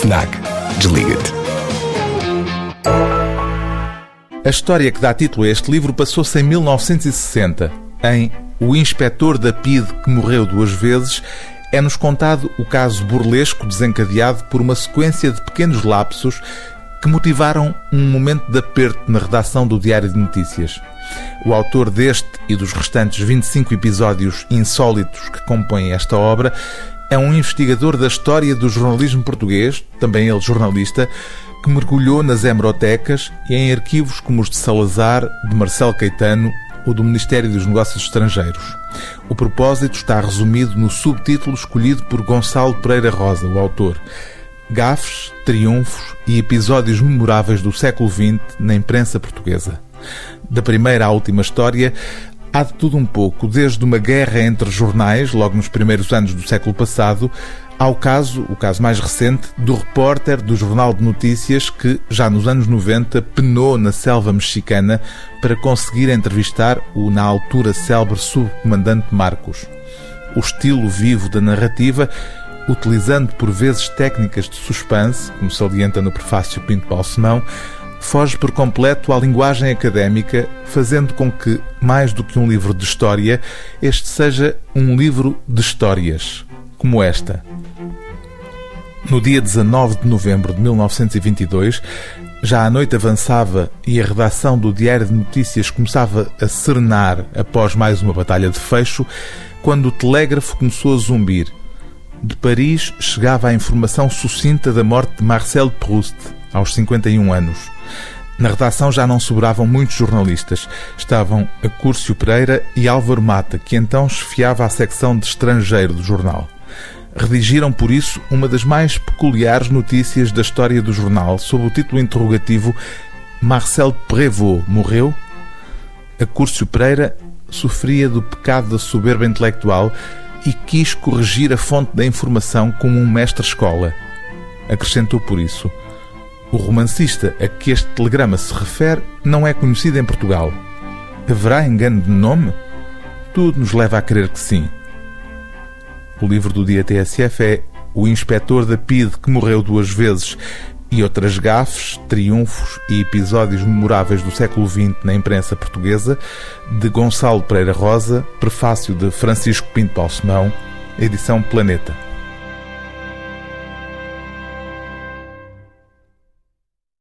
FNAC. Desliga-te. A história que dá título a este livro passou-se em 1960, em O Inspetor da PID que morreu duas vezes. É-nos contado o caso burlesco desencadeado por uma sequência de pequenos lapsos que motivaram um momento de aperto na redação do Diário de Notícias. O autor deste e dos restantes 25 episódios insólitos que compõem esta obra é um investigador da história do jornalismo português, também ele jornalista, que mergulhou nas hemerotecas e em arquivos como os de Salazar, de Marcelo Caetano ou do Ministério dos Negócios Estrangeiros. O propósito está resumido no subtítulo escolhido por Gonçalo Pereira Rosa, o autor. Gafes, triunfos e episódios memoráveis do século XX na imprensa portuguesa. Da primeira à última história, há de tudo um pouco, desde uma guerra entre jornais, logo nos primeiros anos do século passado, ao caso, o caso mais recente, do repórter do Jornal de Notícias que, já nos anos 90, penou na selva mexicana para conseguir entrevistar o, na altura, célebre subcomandante Marcos. O estilo vivo da narrativa, utilizando por vezes técnicas de suspense, como salienta no prefácio Pinto Balsemão, foge por completo à linguagem académica, fazendo com que, mais do que um livro de história, este seja um livro de histórias, como esta. No dia 19 de novembro de 1922, já a noite avançava e a redação do Diário de Notícias começava a serenar após mais uma batalha de fecho, quando o telégrafo começou a zumbir. De Paris chegava a informação sucinta da morte de Marcel Proust, aos 51 anos. Na redação já não sobravam muitos jornalistas. Estavam Acúrcio Pereira e Álvaro Mata, que então chefiava a secção de estrangeiro do jornal. Redigiram, por isso, uma das mais peculiares notícias da história do jornal, sob o título interrogativo Marcel Prévost morreu? Acúrcio Pereira sofria do pecado da soberba intelectual e quis corrigir a fonte da informação como um mestre-escola. Acrescentou por isso – o romancista a que este telegrama se refere não é conhecido em Portugal. Haverá engano de nome? Tudo nos leva a crer que sim. O livro do dia TSF é O Inspetor da PID que morreu duas vezes e outras gafes, triunfos e episódios memoráveis do século XX na imprensa portuguesa, de Gonçalo Pereira Rosa, prefácio de Francisco Pinto Balsemão, edição Planeta.